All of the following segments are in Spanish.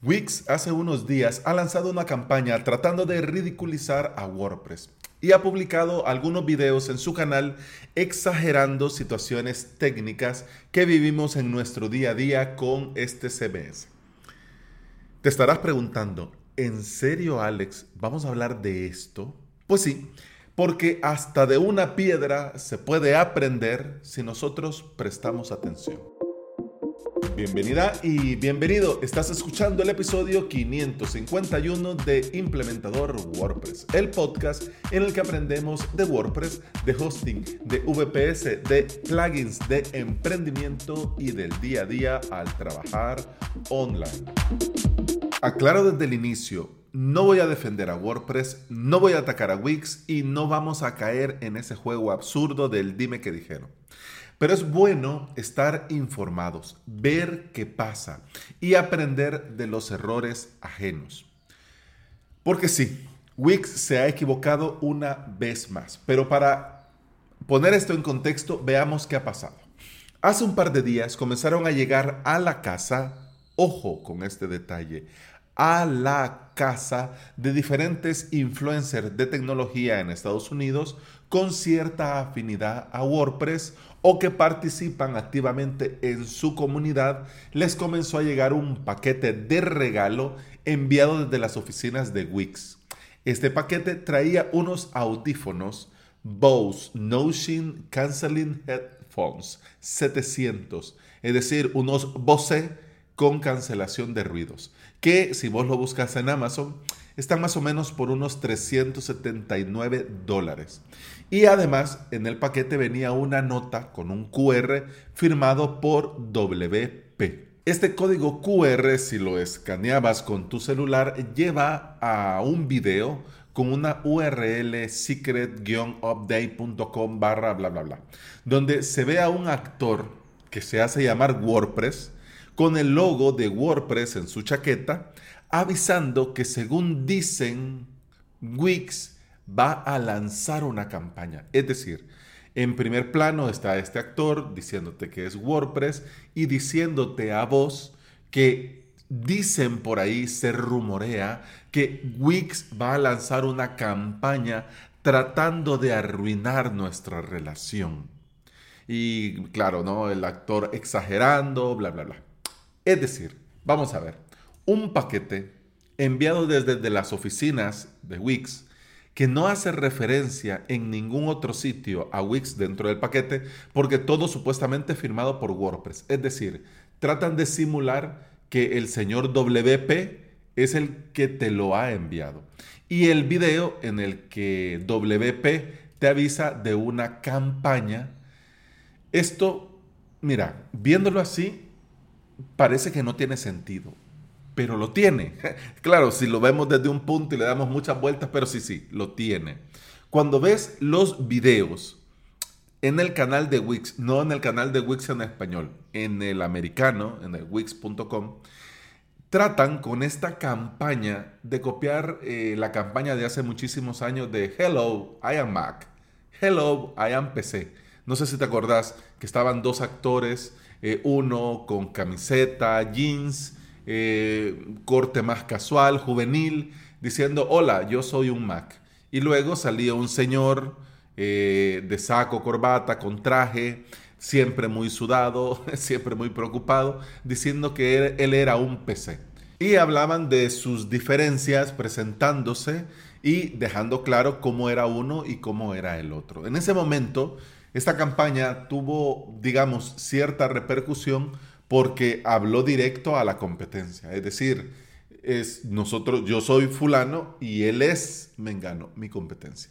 Wix hace unos días ha lanzado una campaña tratando de ridiculizar a WordPress y ha publicado algunos videos en su canal exagerando situaciones técnicas que vivimos en nuestro día a día con este CMS. Te estarás preguntando, ¿en serio Alex vamos a hablar de esto? Pues sí, porque hasta de una piedra se puede aprender si nosotros prestamos atención. Bienvenida y bienvenido. Estás escuchando el episodio 551 de Implementador WordPress, el podcast en el que aprendemos de WordPress, de hosting, de VPS, de plugins, de emprendimiento y del día a día al trabajar online. Aclaro desde el inicio, no voy a defender a WordPress, no voy a atacar a Wix y no vamos a caer en ese juego absurdo del dime que dijeron. Pero es bueno estar informados, ver qué pasa y aprender de los errores ajenos. Porque sí, Wix se ha equivocado una vez más. Pero para poner esto en contexto, veamos qué ha pasado. Hace un par de días comenzaron a llegar a la casa, ojo con este detalle, a la casa de diferentes influencers de tecnología en Estados Unidos con cierta afinidad a WordPress o que participan activamente en su comunidad, les comenzó a llegar un paquete de regalo enviado desde las oficinas de Wix. Este paquete traía unos audífonos Bose Notion Canceling Headphones 700, es decir, unos Bose con cancelación de ruidos, que si vos lo buscas en Amazon, están más o menos por unos 379 dólares. Y además en el paquete venía una nota con un QR firmado por WP. Este código QR, si lo escaneabas con tu celular, lleva a un video con una URL secret-update.com barra bla bla bla, donde se ve a un actor que se hace llamar WordPress con el logo de WordPress en su chaqueta, avisando que según dicen Wix va a lanzar una campaña. Es decir, en primer plano está este actor diciéndote que es WordPress y diciéndote a vos que dicen por ahí, se rumorea que Wix va a lanzar una campaña tratando de arruinar nuestra relación. Y claro, ¿no? El actor exagerando, bla, bla, bla. Es decir, vamos a ver un paquete enviado desde las oficinas de Wix que no hace referencia en ningún otro sitio a Wix dentro del paquete porque todo supuestamente firmado por WordPress. Es decir, tratan de simular que el señor WP es el que te lo ha enviado. Y el video en el que WP te avisa de una campaña. Esto, mira, viéndolo así, parece que no tiene sentido pero lo tiene. Claro, si lo vemos desde un punto y le damos muchas vueltas, pero sí, sí, lo tiene. Cuando ves los videos en el canal de Wix, no en el canal de Wix en español, en el americano, en el wix.com, tratan con esta campaña de copiar eh, la campaña de hace muchísimos años de Hello, I am Mac, Hello, I am PC. No sé si te acordás que estaban dos actores, eh, uno con camiseta, jeans, eh, corte más casual, juvenil, diciendo, hola, yo soy un Mac. Y luego salía un señor eh, de saco, corbata, con traje, siempre muy sudado, siempre muy preocupado, diciendo que él era un PC. Y hablaban de sus diferencias presentándose y dejando claro cómo era uno y cómo era el otro. En ese momento, esta campaña tuvo, digamos, cierta repercusión porque habló directo a la competencia. Es decir, es nosotros, yo soy fulano y él es Mengano, mi competencia.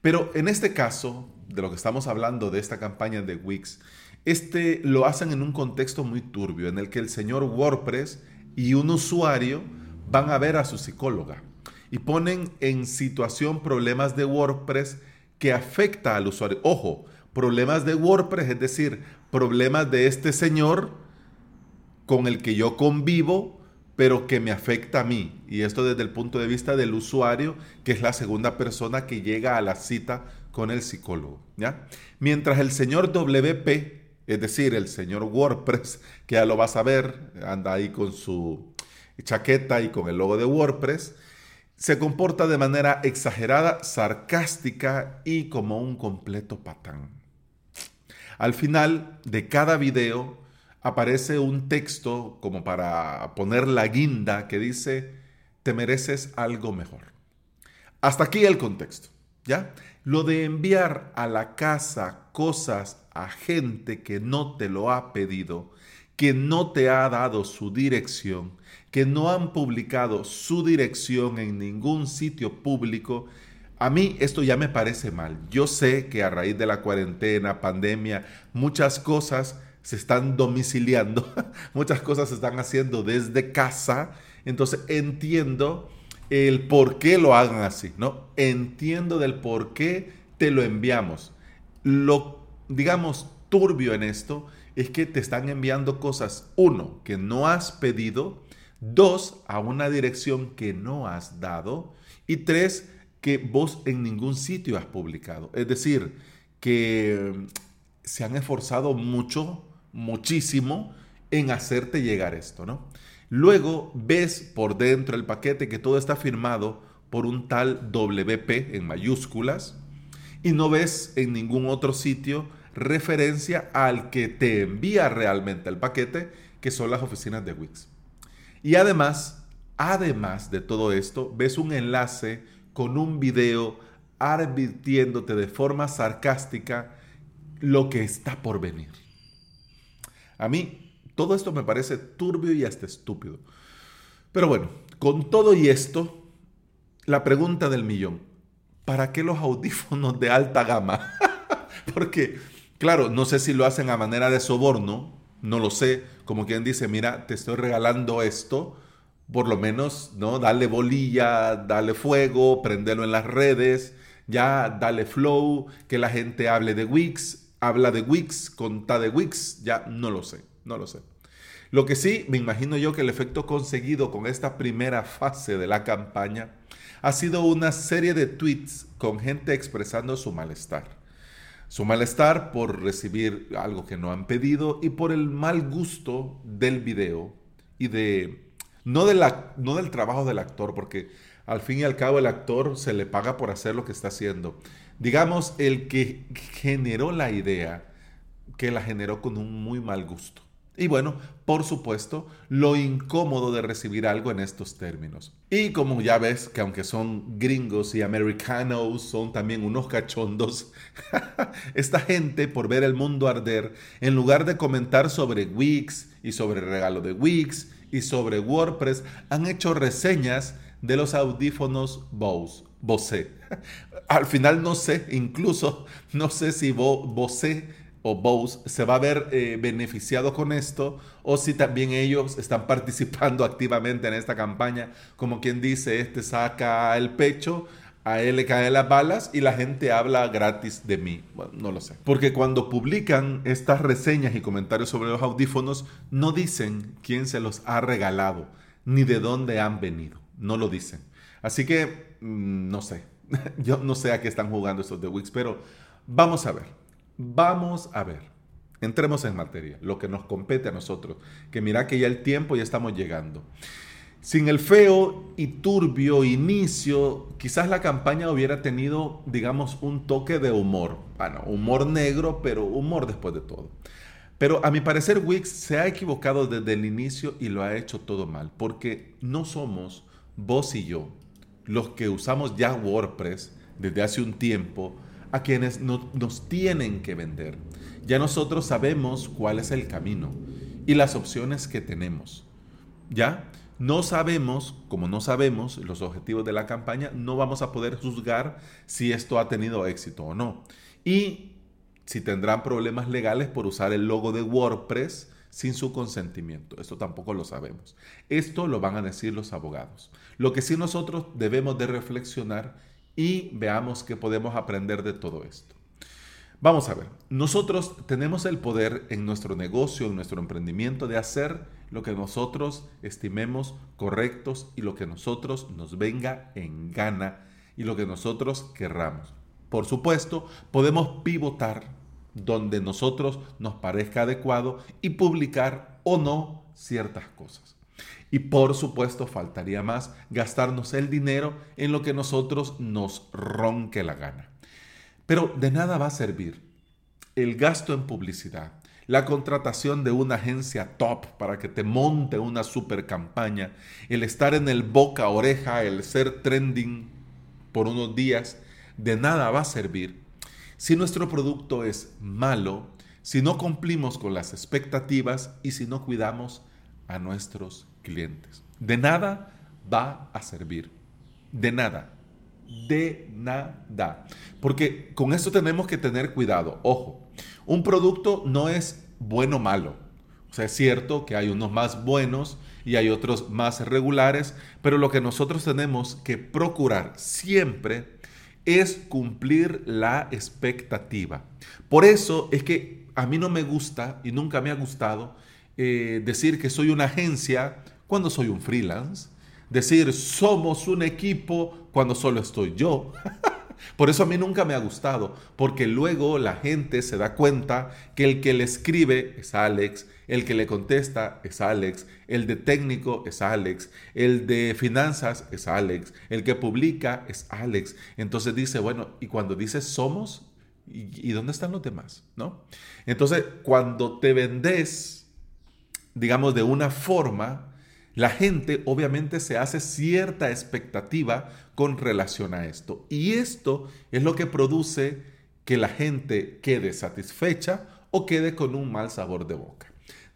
Pero en este caso, de lo que estamos hablando de esta campaña de Wix, este lo hacen en un contexto muy turbio, en el que el señor WordPress y un usuario van a ver a su psicóloga y ponen en situación problemas de WordPress que afecta al usuario. Ojo, problemas de WordPress, es decir, problemas de este señor con el que yo convivo, pero que me afecta a mí. Y esto desde el punto de vista del usuario, que es la segunda persona que llega a la cita con el psicólogo. Mientras el señor WP, es decir, el señor WordPress, que ya lo vas a ver, anda ahí con su chaqueta y con el logo de WordPress, se comporta de manera exagerada, sarcástica y como un completo patán. Al final de cada video aparece un texto como para poner la guinda que dice, te mereces algo mejor. Hasta aquí el contexto, ¿ya? Lo de enviar a la casa cosas a gente que no te lo ha pedido, que no te ha dado su dirección, que no han publicado su dirección en ningún sitio público, a mí esto ya me parece mal. Yo sé que a raíz de la cuarentena, pandemia, muchas cosas se están domiciliando, muchas cosas se están haciendo desde casa, entonces entiendo el por qué lo hagan así, ¿no? Entiendo del por qué te lo enviamos. Lo, digamos, turbio en esto es que te están enviando cosas, uno, que no has pedido, dos, a una dirección que no has dado, y tres, que vos en ningún sitio has publicado. Es decir, que mm, se han esforzado mucho, muchísimo en hacerte llegar esto, ¿no? Luego ves por dentro el paquete que todo está firmado por un tal WP en mayúsculas y no ves en ningún otro sitio referencia al que te envía realmente el paquete, que son las oficinas de Wix. Y además, además de todo esto, ves un enlace con un video advirtiéndote de forma sarcástica lo que está por venir. A mí todo esto me parece turbio y hasta estúpido. Pero bueno, con todo y esto, la pregunta del millón, ¿para qué los audífonos de alta gama? Porque, claro, no sé si lo hacen a manera de soborno, no lo sé, como quien dice, mira, te estoy regalando esto, por lo menos, ¿no? Dale bolilla, dale fuego, prendelo en las redes, ya dale flow, que la gente hable de Wix, habla de Wix, conta de Wix, ya no lo sé. No lo sé. Lo que sí, me imagino yo que el efecto conseguido con esta primera fase de la campaña ha sido una serie de tweets con gente expresando su malestar. Su malestar por recibir algo que no han pedido y por el mal gusto del video y de... No, no del trabajo del actor, porque al fin y al cabo el actor se le paga por hacer lo que está haciendo. Digamos, el que generó la idea, que la generó con un muy mal gusto. Y bueno, por supuesto, lo incómodo de recibir algo en estos términos. Y como ya ves que aunque son gringos y americanos, son también unos cachondos, esta gente por ver el mundo arder, en lugar de comentar sobre Wix y sobre el regalo de Wix y sobre WordPress, han hecho reseñas de los audífonos Bose. Bose. Al final no sé, incluso no sé si Bose o Bose se va a ver eh, beneficiado con esto o si también ellos están participando activamente en esta campaña, como quien dice, este saca el pecho, a él le caen las balas y la gente habla gratis de mí. Bueno, no lo sé. Porque cuando publican estas reseñas y comentarios sobre los audífonos, no dicen quién se los ha regalado, ni de dónde han venido. No lo dicen. Así que, mm, no sé. Yo no sé a qué están jugando estos de Wix, pero vamos a ver. Vamos a ver, entremos en materia, lo que nos compete a nosotros, que mira que ya el tiempo ya estamos llegando. Sin el feo y turbio inicio, quizás la campaña hubiera tenido, digamos, un toque de humor. Bueno, humor negro, pero humor después de todo. Pero a mi parecer Wix se ha equivocado desde el inicio y lo ha hecho todo mal, porque no somos vos y yo los que usamos ya WordPress desde hace un tiempo a quienes nos tienen que vender. Ya nosotros sabemos cuál es el camino y las opciones que tenemos. ¿Ya? No sabemos, como no sabemos los objetivos de la campaña, no vamos a poder juzgar si esto ha tenido éxito o no. Y si tendrán problemas legales por usar el logo de WordPress sin su consentimiento. Esto tampoco lo sabemos. Esto lo van a decir los abogados. Lo que sí nosotros debemos de reflexionar y veamos qué podemos aprender de todo esto. Vamos a ver, nosotros tenemos el poder en nuestro negocio, en nuestro emprendimiento, de hacer lo que nosotros estimemos correctos y lo que nosotros nos venga en gana y lo que nosotros querramos. Por supuesto, podemos pivotar donde nosotros nos parezca adecuado y publicar o no ciertas cosas. Y por supuesto, faltaría más gastarnos el dinero en lo que nosotros nos ronque la gana. Pero de nada va a servir el gasto en publicidad, la contratación de una agencia top para que te monte una super campaña, el estar en el boca oreja, el ser trending por unos días, de nada va a servir si nuestro producto es malo, si no cumplimos con las expectativas y si no cuidamos a nuestros clientes. De nada va a servir. De nada. De nada. Porque con esto tenemos que tener cuidado. Ojo, un producto no es bueno o malo. O sea, es cierto que hay unos más buenos y hay otros más regulares, pero lo que nosotros tenemos que procurar siempre es cumplir la expectativa. Por eso es que a mí no me gusta y nunca me ha gustado eh, decir que soy una agencia cuando soy un freelance, decir somos un equipo cuando solo estoy yo. Por eso a mí nunca me ha gustado, porque luego la gente se da cuenta que el que le escribe es Alex, el que le contesta es Alex, el de técnico es Alex, el de finanzas es Alex, el que publica es Alex. Entonces dice, bueno, y cuando dices somos, ¿y, dónde están los demás? ¿No? Entonces, cuando te vendes, digamos, de una forma, la gente obviamente se hace cierta expectativa con relación a esto. Y esto es lo que produce que la gente quede satisfecha o quede con un mal sabor de boca.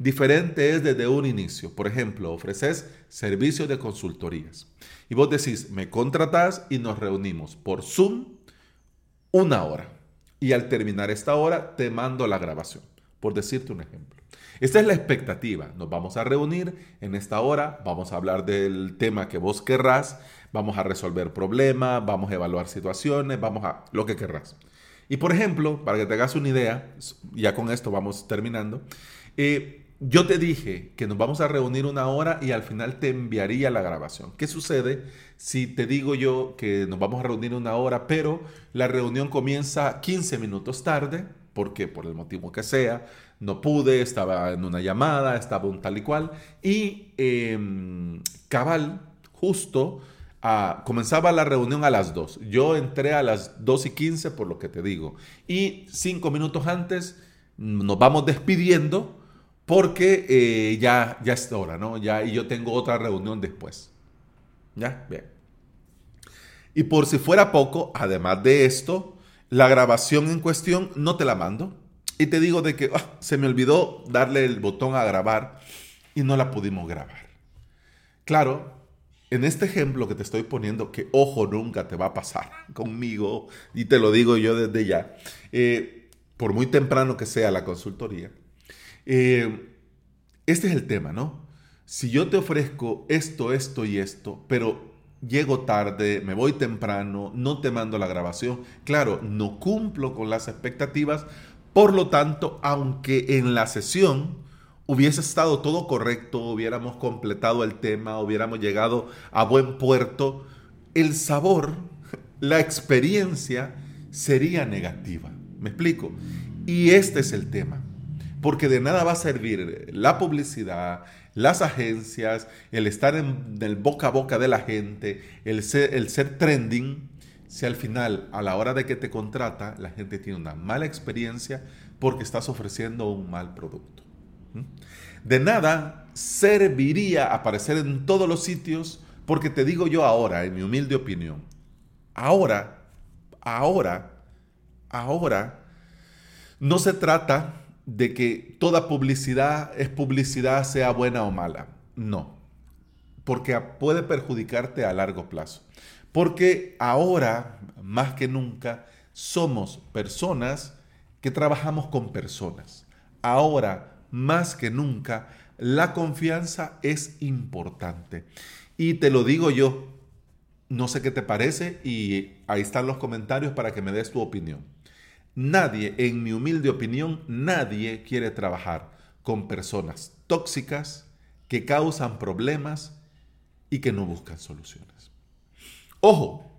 Diferente es desde un inicio. Por ejemplo, ofreces servicios de consultorías. Y vos decís, me contratás y nos reunimos por Zoom una hora. Y al terminar esta hora, te mando la grabación, por decirte un ejemplo. Esta es la expectativa. Nos vamos a reunir en esta hora, vamos a hablar del tema que vos querrás, vamos a resolver problemas, vamos a evaluar situaciones, vamos a lo que querrás. Y por ejemplo, para que te hagas una idea, ya con esto vamos terminando, eh, yo te dije que nos vamos a reunir una hora y al final te enviaría la grabación. ¿Qué sucede si te digo yo que nos vamos a reunir una hora, pero la reunión comienza 15 minutos tarde? porque por el motivo que sea, no pude, estaba en una llamada, estaba un tal y cual, y em, cabal, justo, ah, comenzaba la reunión a las 2. Yo entré a las 2 y 15 por lo que te digo, y cinco minutos antes nos vamos despidiendo porque eh, ya, ya es hora, ¿no? Ya, y yo tengo otra reunión después. ¿Ya? Bien. Y por si fuera poco, además de esto, la grabación en cuestión no te la mando. Y te digo de que ah, se me olvidó darle el botón a grabar y no la pudimos grabar. Claro, en este ejemplo que te estoy poniendo, que ojo nunca te va a pasar conmigo, y te lo digo yo desde ya, eh, por muy temprano que sea la consultoría, eh, este es el tema, ¿no? Si yo te ofrezco esto, esto y esto, pero llego tarde, me voy temprano, no te mando la grabación. Claro, no cumplo con las expectativas. Por lo tanto, aunque en la sesión hubiese estado todo correcto, hubiéramos completado el tema, hubiéramos llegado a buen puerto, el sabor, la experiencia sería negativa. ¿Me explico? Y este es el tema. Porque de nada va a servir la publicidad, las agencias, el estar en el boca a boca de la gente, el ser, el ser trending, si al final, a la hora de que te contrata, la gente tiene una mala experiencia porque estás ofreciendo un mal producto. De nada serviría aparecer en todos los sitios porque te digo yo ahora, en mi humilde opinión, ahora, ahora, ahora, no se trata de que toda publicidad es publicidad, sea buena o mala. No, porque puede perjudicarte a largo plazo. Porque ahora, más que nunca, somos personas que trabajamos con personas. Ahora, más que nunca, la confianza es importante. Y te lo digo yo, no sé qué te parece y ahí están los comentarios para que me des tu opinión. Nadie, en mi humilde opinión, nadie quiere trabajar con personas tóxicas que causan problemas y que no buscan soluciones. Ojo,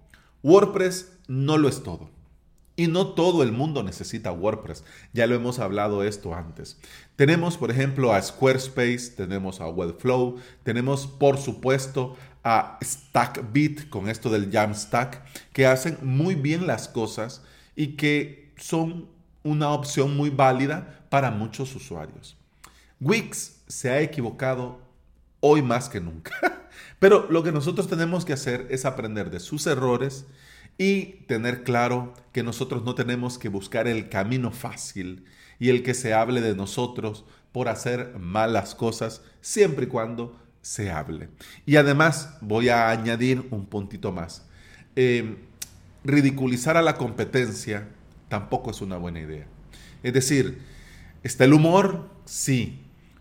WordPress no lo es todo. Y no todo el mundo necesita WordPress. Ya lo hemos hablado esto antes. Tenemos, por ejemplo, a Squarespace, tenemos a Webflow, tenemos, por supuesto, a StackBit con esto del Jamstack, que hacen muy bien las cosas y que son una opción muy válida para muchos usuarios. Wix se ha equivocado hoy más que nunca. Pero lo que nosotros tenemos que hacer es aprender de sus errores y tener claro que nosotros no tenemos que buscar el camino fácil y el que se hable de nosotros por hacer malas cosas siempre y cuando se hable. Y además voy a añadir un puntito más. Em, ridiculizar a la competencia tampoco es una buena idea. Es decir, está el humor, sí,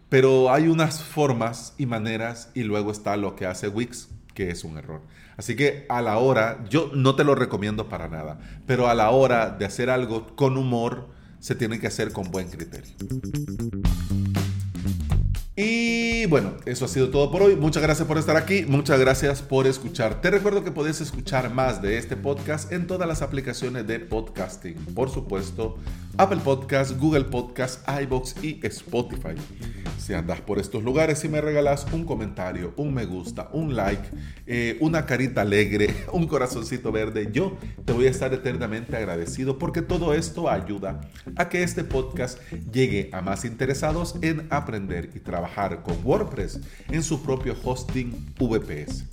pero hay unas formas y maneras y luego está lo que hace Wix, que es un error. Así que a la hora, yo no te lo recomiendo para nada, pero a la hora de hacer algo con humor, se tiene que hacer con buen criterio. Bueno, eso ha sido todo por hoy. Muchas gracias por estar aquí. Muchas gracias por escuchar. Te recuerdo que puedes escuchar más de este podcast en todas las aplicaciones de podcasting. Por supuesto, Apple Podcast, Google Podcast, iBox y Spotify. Si andas por estos lugares y me regalas un comentario, un me gusta, un like, eh, una carita alegre, un corazoncito verde, yo te voy a estar eternamente agradecido porque todo esto ayuda a que este podcast llegue a más interesados en aprender y trabajar con en su propio hosting VPS.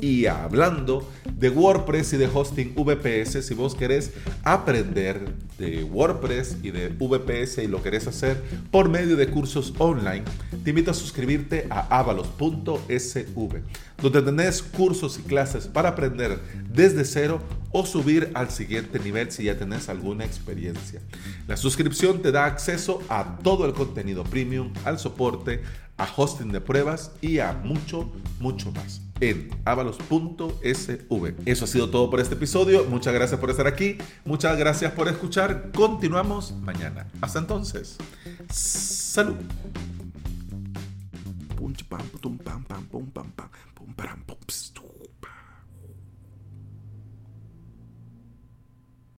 Y hablando de WordPress y de hosting VPS, si vos querés aprender de WordPress y de VPS y lo querés hacer por medio de cursos online, te invito a suscribirte a avalos.sv, donde tenés cursos y clases para aprender desde cero o subir al siguiente nivel si ya tenés alguna experiencia. La suscripción te da acceso a todo el contenido premium, al soporte, a hosting de pruebas y a mucho, mucho más en avalos.sv. Eso ha sido todo por este episodio. Muchas gracias por estar aquí. Muchas gracias por escuchar. Continuamos mañana. Hasta entonces. Salud. pam pam pam pam pam